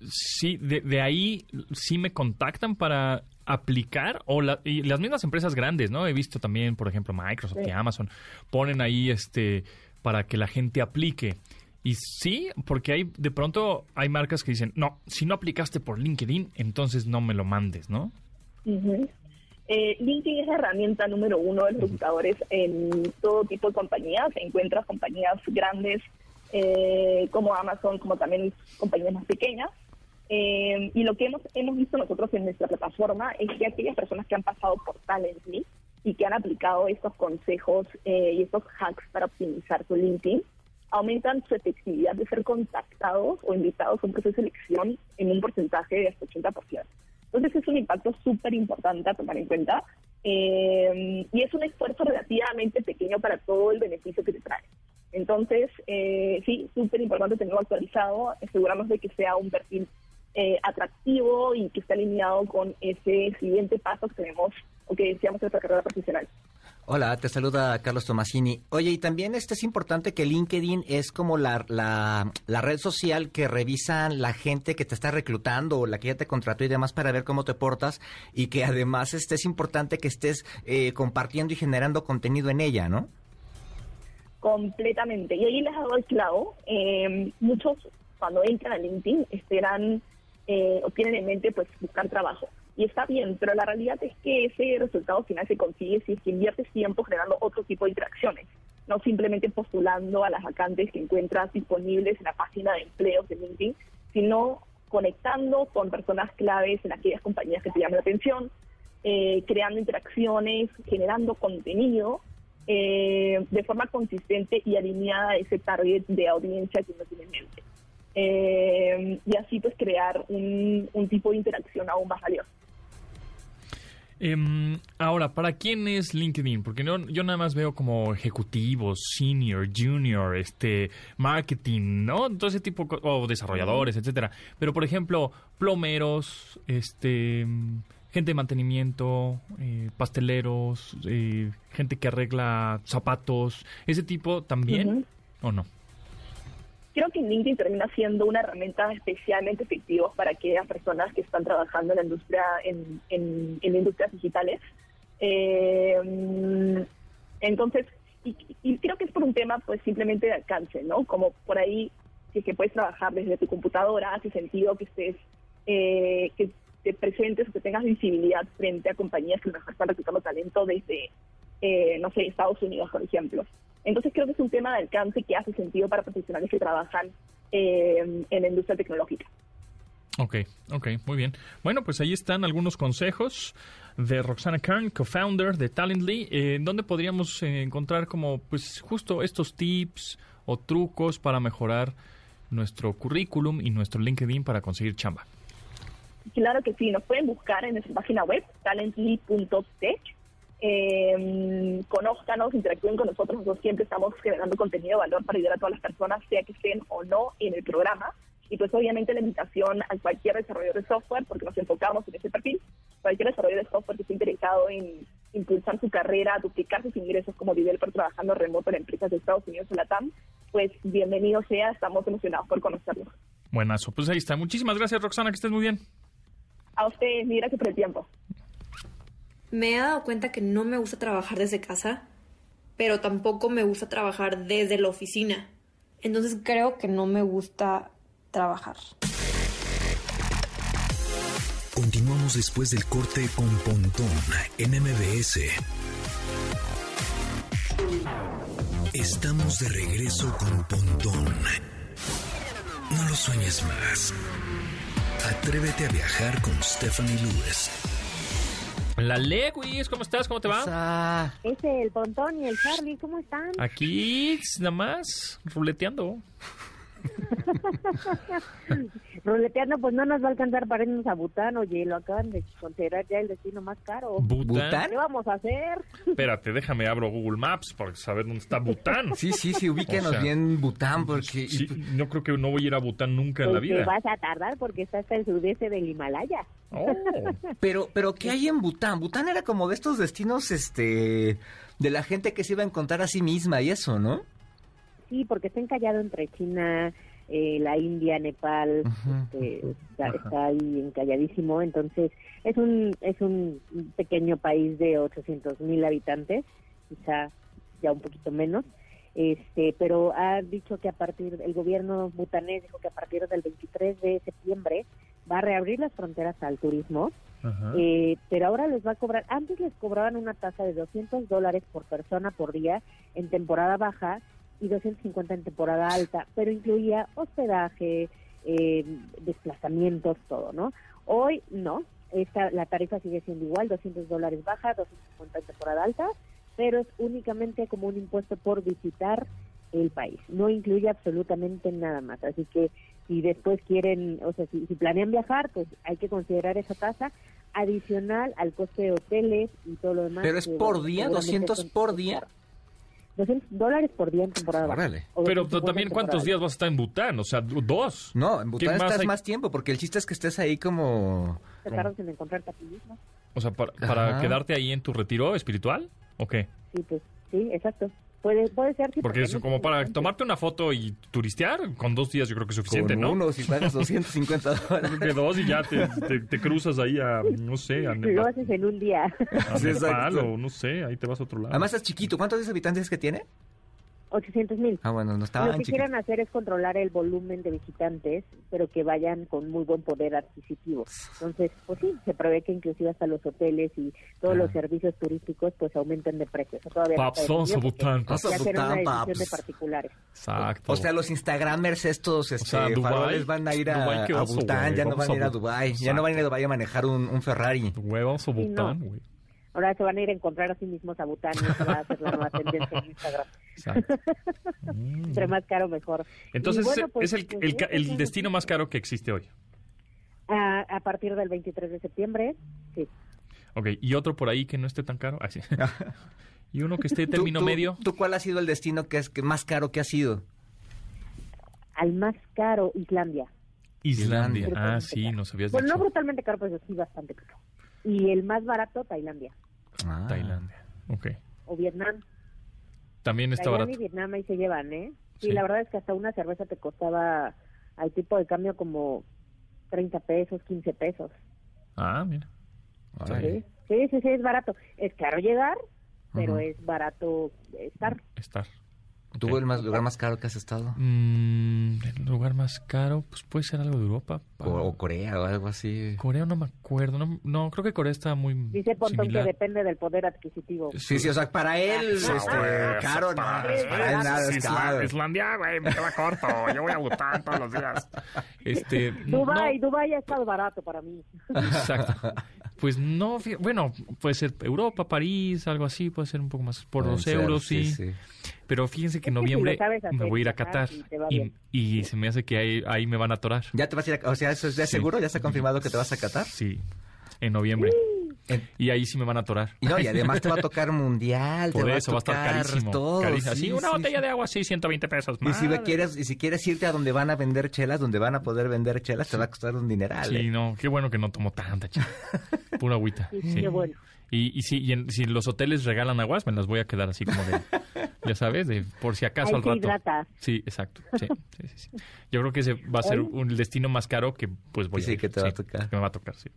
sí, de, de ahí sí me contactan para aplicar o la- y las mismas empresas grandes, ¿no? He visto también, por ejemplo, Microsoft Sí. y Amazon ponen ahí este para que la gente aplique. Y sí, porque hay de pronto hay marcas que dicen, no, si no aplicaste por LinkedIn, entonces no me lo mandes, ¿no? Eh, LinkedIn es la herramienta número uno de los reclutadores en todo tipo de compañías. Encuentras compañías grandes eh, como Amazon, como también compañías más pequeñas. Eh, y lo que hemos, hemos visto nosotros en nuestra plataforma es que aquellas personas que han pasado por Talently y que han aplicado estos consejos eh, y estos hacks para optimizar su LinkedIn, aumentan su efectividad de ser contactados o invitados a un proceso de selección en un porcentaje de hasta 80%. Entonces es un impacto súper importante a tomar en cuenta eh, y es un esfuerzo relativamente pequeño para todo el beneficio que te trae. Entonces, eh, sí, súper importante tenerlo actualizado, asegurarnos de que sea un perfil eh, atractivo y que esté alineado con ese siguiente paso que tenemos o que deseamos en nuestra carrera profesional. Hola, te saluda Carlos Tomasini. Oye, y también este es importante que LinkedIn es como la, la, la red social que revisan la gente que te está reclutando o la que ya te contrató y demás para ver cómo te portas y que además este es importante que estés eh, compartiendo y generando contenido en ella, ¿no? Completamente. Y ahí les ha dado el clavo. Eh, muchos cuando entran a LinkedIn esperan eh, o tienen en mente pues buscar trabajo. Y está bien, pero la realidad es que ese resultado final se consigue si es que inviertes tiempo generando otro tipo de interacciones, no simplemente postulando a las vacantes que encuentras disponibles en la página de empleos de LinkedIn, sino conectando con personas claves en aquellas compañías que te llaman la atención, eh, creando interacciones, generando contenido eh, de forma consistente y alineada a ese target de audiencia que uno tiene en mente. Eh, y así pues crear un, un tipo de interacción aún más valioso. Em, ahora, ¿para quién es LinkedIn? Porque no, yo nada más veo como ejecutivos, senior, junior, este, marketing, ¿no? Todo ese tipo, o desarrolladores, etcétera. Pero, por ejemplo, plomeros, este, gente de mantenimiento, eh, pasteleros, eh, gente que arregla zapatos, ese tipo también. ¿o no? Creo que LinkedIn termina siendo una herramienta especialmente efectiva para aquellas personas que están trabajando en la industria, en, en, industrias digitales. Eh, entonces, y, y creo que es por un tema pues simplemente de alcance, ¿no? Como por ahí, si es que puedes trabajar desde tu computadora, hace sentido que estés, eh, que te presentes o que tengas visibilidad frente a compañías que mejor están reclutando talento desde, eh, no sé, Estados Unidos, por ejemplo. Entonces creo que es un tema de alcance que hace sentido para profesionales que trabajan eh, en la industria tecnológica. Ok, ok, muy bien. Bueno, pues ahí están algunos consejos de Roxana Kern, co-founder de Talently, eh, donde podríamos eh, encontrar como, pues, justo estos tips o trucos para mejorar nuestro currículum y nuestro LinkedIn para conseguir chamba. Claro que sí, nos pueden buscar en nuestra página web, talently.tech. Eh, conózcanos, interactúen con nosotros. Nosotros siempre estamos generando contenido de valor para ayudar a todas las personas, sea que estén o no en el programa. Y pues obviamente la invitación a cualquier desarrollador de software, porque nos enfocamos en ese perfil, cualquier desarrollador de software que esté interesado en impulsar su carrera, duplicar sus ingresos como developer trabajando remoto en empresas de Estados Unidos o Latam, pues bienvenido sea, estamos emocionados por conocerlos. Buenazo, pues ahí está. Muchísimas gracias, Roxana, que estés muy bien. A ustedes, gracias por el tiempo. Me he dado cuenta que no me gusta trabajar desde casa, pero tampoco me gusta trabajar desde la oficina. Entonces creo que no me gusta trabajar. Continuamos después del corte con Pontón en MBS. Estamos de regreso con Pontón. No lo sueñes más. Atrévete a viajar con Stephanie Lewis. La Lewis, ¿cómo estás? ¿Cómo te va? Ese, el Pontón y el Charlie, ¿cómo están? Aquí, nada más, ruleteando. (laughs) Ruleteando, pues no nos va a alcanzar para irnos a Bután, oye, lo acaban de considerar ya el destino más caro. ¿Bután? ¿Qué vamos a hacer? (laughs) Espérate, déjame abro Google Maps para saber dónde está Bután. (laughs) Sí, sí, sí, ubíquenos O sea, bien Bután, porque... Sí, yo creo que no voy a ir a Bután nunca en la te vida. vas a tardar porque está hasta el sudeste del Himalaya. Oh, (laughs) Pero, pero ¿qué hay en Bután? Bután era como de estos destinos, este, de la gente que se iba a encontrar a sí misma y eso, ¿no? Sí, porque está encallado entre China, eh, la India, Nepal, este, está, está ahí encalladísimo. Entonces, es un, es un pequeño país de 800 mil habitantes, quizá ya un poquito menos. Este, pero ha dicho que a partir, el gobierno butanés dijo que a partir del 23 de septiembre va a reabrir las fronteras al turismo, eh, pero ahora les va a cobrar, antes les cobraban una tasa de 200 dólares por persona por día en temporada baja y 250 en temporada alta, pero incluía hospedaje, eh, desplazamientos, todo, ¿no? Hoy no, esta, la tarifa sigue siendo igual, 200 dólares baja, 250 en temporada alta, pero es únicamente como un impuesto por visitar el país, no incluye absolutamente nada más, así que si después quieren, o sea, si, si planean viajar, pues hay que considerar esa tasa adicional al coste de hoteles y todo lo demás. Pero es por día, seguramente 200 son- por día. 200 dólares por día en temporada baja. Órale. O Pero 250 también, ¿cuántos días vas a estar en Bután? O sea, dos. No, en Bután ¿Qué más estás hay? más tiempo, porque el chiste es que estés ahí como... Te tardas en encontrar tapillismo. O sea, para, para quedarte ahí en tu retiro espiritual, ¿o qué? Sí, pues, sí, exacto. Puede, puede ser, sí. Porque es no como es para tomarte una foto y turistear, con dos días yo creo que es suficiente, con ¿no? uno, si pagas (laughs) 250 Yo dólares. creo que dos y ya te, te- te cruzas ahí a, no sé, a, (laughs) Lo Nepal, haces en un día. a Nepal o no sé, ahí te vas a otro lado. Además es chiquito. ¿Cuántos habitantes que tiene? 800 mil. Ah, bueno, no Lo estaba que tan chiquito. quieren hacer es controlar el volumen de visitantes, pero que vayan con muy buen poder adquisitivo. Entonces, pues sí, se prevé que inclusive hasta los hoteles y todos Ah. los servicios turísticos pues aumenten de precio. Eso todavía no está Paps, a Ya una paps. de particulares. Exacto. O sea, los Instagramers estos, este, sea, Dubái. faroles van a ir a, a Bután, ya no van a ir a Dubai, ya no van a ir a Dubai a manejar un, un Ferrari. Güey, vamos a Sí, no. Bután, güey. Ahora se van a ir a encontrar a sí mismos a Bután y esa va a ser la nueva tendencia en Instagram. Exacto. (laughs) Mm. Entre más caro, mejor. Entonces, bueno, pues, es el, pues, el, eso el es- destino más caro que existe hoy. A, a partir del 23 de septiembre, sí. Ok, y otro por ahí que no esté tan caro. Ah, sí. (laughs) (laughs) y uno que esté ¿Tú- término tú- medio. ¿Tú cuál ha sido el destino que es que más caro que ha sido? Al más caro, Islandia. Islandia. Islandia. Ah, sí, nos habías Bueno, no dicho. brutalmente caro, pero sí bastante caro. Y el más barato, Tailandia. Ah. Tailandia. Ok. O Vietnam. También está Tailandia barato. y Vietnam ahí se llevan, ¿eh? Sí, Sí. la verdad es que hasta una cerveza te costaba al tipo de cambio como 30 pesos, 15 pesos. Ah, mira. Sí, sí, sí, sí, es barato. Es caro llegar, pero Ujú. es barato estar. Estar. ¿Tú el más, lugar más caro que has estado? Mm, el lugar más caro, pues puede ser algo de Europa. O, o Corea o algo así. Corea no me acuerdo. No, no, creo que Corea está muy Dice Pontón similar. que depende del poder adquisitivo. Sí, sí, o sea, para él, este, caro, no, para él nada es caro. Islandia, güey, me queda corto. Yo voy a Bután todos los días. Este, (laughs) Dubai, Dubai ha estado barato para mí. no, exacto. (laughs) Pues no, bueno, puede ser Europa, París, algo así, puede ser un poco más por los euros, sí. sí. Pero fíjense que en Es que si noviembre hacer, me voy a ir a Qatar y se me hace que ahí, ahí me van a atorar. ¿Ya te vas a ir a, o sea, eso es ya Sí. seguro? ¿Ya está confirmado que te vas a Qatar? Sí, en noviembre. Y ahí sí me van a atorar. Y no, y además te va a (laughs) tocar mundial, Por te eso va a estar carísimo. todo, carísimo. sí, una sí, botella sí. de agua, sí, 120 pesos. Y si, quieres, y si quieres irte a donde van a vender chelas, donde van a poder vender chelas, te va a costar un dineral. Sí, ¿eh? no, qué bueno que no tomo tanta chica. (laughs) Pura agüita. Sí, sí. qué bueno. Y, y, si, y en- si los hoteles regalan aguas, me las voy a quedar así como de, (laughs) ya sabes, de por si acaso Ahí al rato. hidratas. Sí, exacto. Sí, sí, sí, sí. Yo creo que ese va a ser Oye. un el destino más caro que pues voy Sí, a ir. que te va a tocar. Que me va a tocar, sí.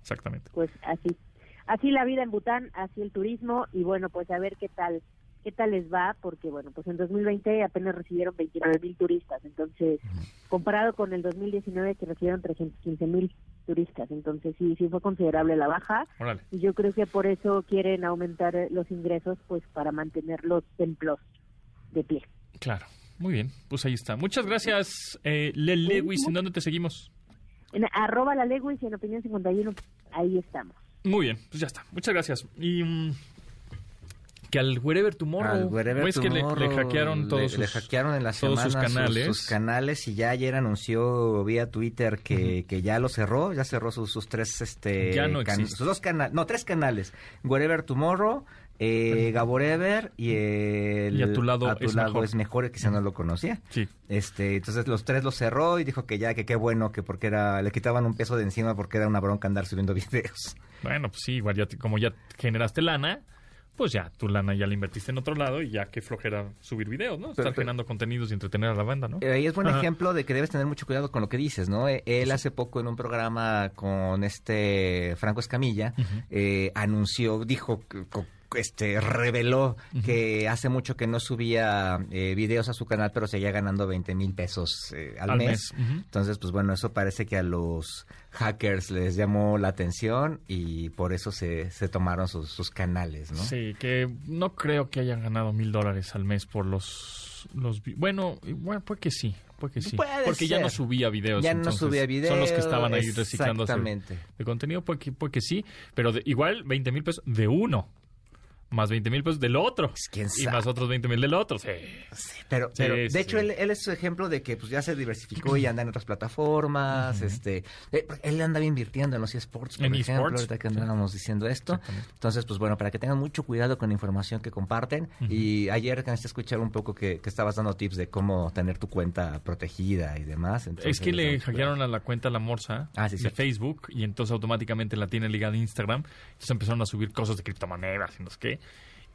Exactamente. Pues así. Así la vida en Bután, así el turismo y bueno, pues a ver qué tal qué tal les va, porque bueno, pues en 2020 apenas recibieron 29 mil turistas, entonces comparado con el 2019 que recibieron 315 mil turistas, entonces sí, sí fue considerable la baja Órale. y yo creo que por eso quieren aumentar eh, los ingresos pues para mantener los templos de pie. Claro. Muy bien. Pues ahí está. Muchas gracias, eh, Le Lewis. ¿En dónde te seguimos? En arroba la Lewis y en opinión 51, ahí estamos. Muy bien, pues ya está. Muchas gracias. Y mm, que al Wherever Tomorrow, Al Wherever ¿ves que le, le Tomorrow, hackearon todos le, sus, le hackearon en la todos sus canales. sus canales y ya ayer anunció vía Twitter que, que ya lo cerró, ya cerró sus, sus tres este Ya no can- sus dos canales, no, tres canales. Wherever Tomorrow, eh, Gaborever y el Y A Tu Lado A Tu Es Lado Mejor. es mejor, que si no lo conocía. Sí. Este, entonces los tres los cerró y dijo que ya que qué bueno que porque era le quitaban un peso de encima porque era una bronca andar subiendo (laughs) videos. Bueno, pues sí, igual ya te- como ya generaste lana, pues ya tu lana ya la invertiste en otro lado y ya qué flojera subir videos, ¿no? Estar Pero- pero- generando contenidos y entretener a la banda, ¿no? Eh, Ahí es buen Ajá. ejemplo de que debes tener mucho cuidado con lo que dices, ¿no? Eh, Él hace poco en un programa con este Franco Escamilla eh, anunció, dijo, este reveló que hace mucho que no subía eh, videos a su canal, pero seguía ganando 20 mil pesos eh, al, Al mes. Entonces, pues bueno, eso parece que a los hackers les llamó la atención y por eso se, se tomaron sus, sus canales, ¿no? Sí, que no creo que hayan ganado mil dólares al mes por los... los bueno, bueno, puede que sí, puede que sí. Puede Porque ya no ser. subía videos. Ya no subía videos. Son los que estaban ahí Exactamente. de contenido, puede que, puede que sí, pero de- igual 20 mil pesos de uno. Más 20 mil pesos del otro. quién y sabe. más otros 20 mil del otro. Sí. Pero, Sí, pero sí, de hecho, él, él es ejemplo de que pues ya se diversificó y anda en otras plataformas. este eh, Él anda invirtiendo en los eSports, por En ejemplo, eSports, ahorita que andábamos diciendo esto. Entonces, pues bueno, para que tengan mucho cuidado con la información que comparten. Y ayer a escuchar un poco que, que estabas dando tips de cómo tener tu cuenta protegida y demás. Es que le hackearon a la cuenta La Morsa Ah, de. Facebook y entonces automáticamente la tiene ligada a Instagram. Entonces empezaron a subir cosas de criptomonedas y no sé qué.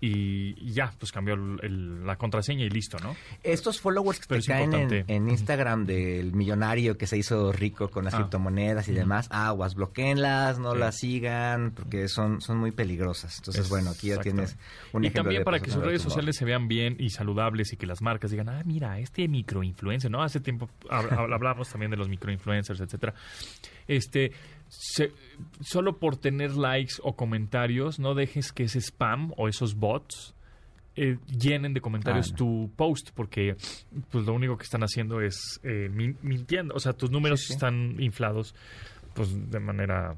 Y, y ya, pues cambió el- el- la contraseña y listo, ¿no? Estos followers que Pero te caen en, Instagram del millonario que se hizo rico con las Ah. criptomonedas y demás, aguas, bloqueenlas, no Sí. las sigan, porque son, son muy peligrosas. Entonces, bueno, aquí ya tienes un y ejemplo también de para que sus de redes sociales se vean bien y saludables y que las marcas digan, ah, mira, este microinfluencer, ¿no? Hace tiempo hab- hab- hablamos también de los microinfluencers, etcétera. Este, se- solo por tener likes o comentarios, no dejes que ese spam o esos bots eh, llenen de comentarios Ah, no. tu post, porque pues lo único que están haciendo es eh, min- mintiendo. O sea, tus números Sí, sí. están inflados pues de manera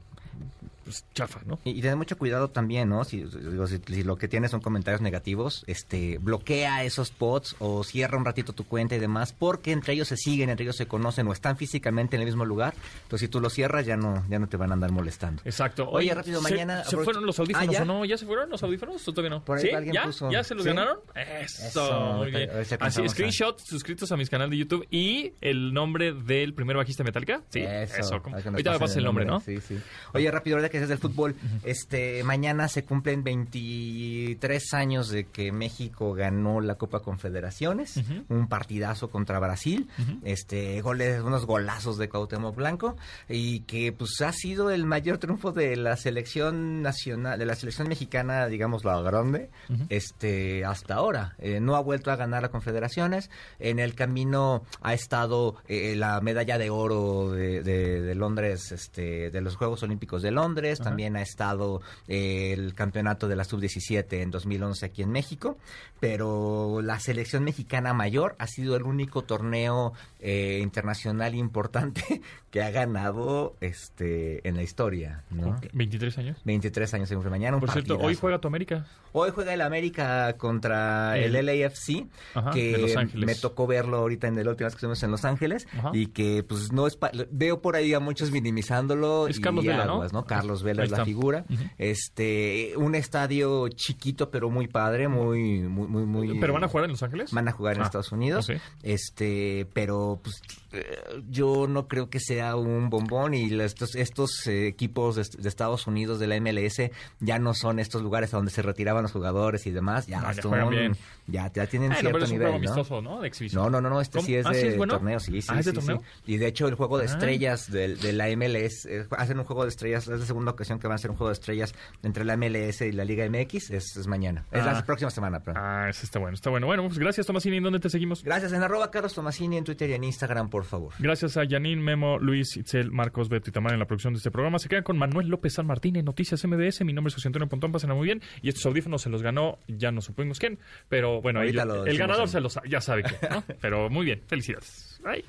pues, chafa, ¿no? Y, y ten mucho cuidado también, ¿no? Si, digo, si, si lo que tienes son comentarios negativos, este, bloquea esos bots o cierra un ratito tu cuenta y demás, porque entre ellos se siguen, entre ellos se conocen o están físicamente en el mismo lugar. Entonces, si tú lo cierras, ya no, ya no te van a andar molestando. Exacto. Oye, rápido, ¿se- mañana ¿Se fueron los audífonos Ah, o no? ¿Ya se fueron los audífonos o todavía no? Por ahí ¿Sí? alguien ¿Ya? puso. ¿Ya se los ¿Sí? ganaron? Eso, Eso, muy bien. Así, a- screenshot, suscritos a mis canales de YouTube y el nombre del primer bajista de Metallica. Sí, eso. nos Ahorita me pasas el nombre, ¿no? Sí, sí. Oye, rápido, ahorita que es del fútbol, este, mañana se cumplen 23 años de que México ganó la Copa Confederaciones, un partidazo contra Brasil, este, goles, unos golazos de Cuauhtémoc Blanco, y que pues ha sido el mayor triunfo de la selección nacional, de la selección mexicana, digamos la grande, este, hasta ahora. Eh, no ha vuelto a ganar la Confederaciones, en el camino ha estado eh, la medalla de oro de, de- de Londres, este, de los Juegos Olímpicos de Londres, Ajá. también ha estado eh, el campeonato de la sub-17 en 2011 aquí en México, pero la selección mexicana mayor ha sido el único torneo eh, internacional importante (laughs) que ha ganado este en la historia, ¿no? Ok, 23 años. 23 años en mañana, un Por cierto, hoy juega tu América. Hoy juega el América contra el, El- LAFC, Ajá, que me tocó verlo ahorita en la última vez que estuvimos en Los Ángeles Ajá. y que pues no es pa- veo por ahí a muchos minimizándolo Es y Carlos Vela, ¿no? Carlos Vela es la figura. Este, un estadio chiquito pero muy padre, muy muy muy muy ¿Pero van a jugar en Los Ángeles? Van a jugar en Ah, Estados Unidos. Este, pero pues eh, yo no creo que sea un bombón y estos estos eh, equipos de, de Estados Unidos de la MLS ya no son estos lugares a donde se retiraban los jugadores y demás, ya, No, ya son- juegan bien. Ya, ya tienen no, cierto pero es un nivel, juego ¿no? ¿no? De exhibición. No, no, no, no, este ¿Cómo? sí es Ah, de ¿sí es bueno? torneo, sí, sí, Ah, ¿es de sí, torneo? sí. Y de hecho el juego de Ah. estrellas de, de la MLS, eh, hacen un juego de estrellas, es la segunda ocasión que van a hacer un juego de estrellas entre la MLS y la Liga MX, es, es mañana, es la Ah. próxima semana. perdón. Ah, ese está bueno, está bueno. Bueno, pues gracias, Tomasini. ¿En dónde te seguimos? Gracias, en arroba Carlos Tomasini en Twitter y en Instagram, por favor. Gracias a Janine, Memo, Luis, Itzel, Marcos, Beto y Tamara en la producción de este programa. Se quedan con Manuel López San Martín en Noticias MBS. Mi nombre es José Antonio Pontón, pásenla muy bien. Y estos audífonos se los ganó, ya no supimos quién, pero bueno, lo el ganador se los, ya sabe quién, ¿no? (laughs) Pero muy bien, felicidades. Bye.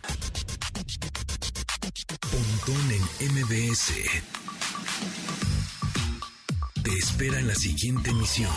Pontón en MBS. te espera en la siguiente emisión.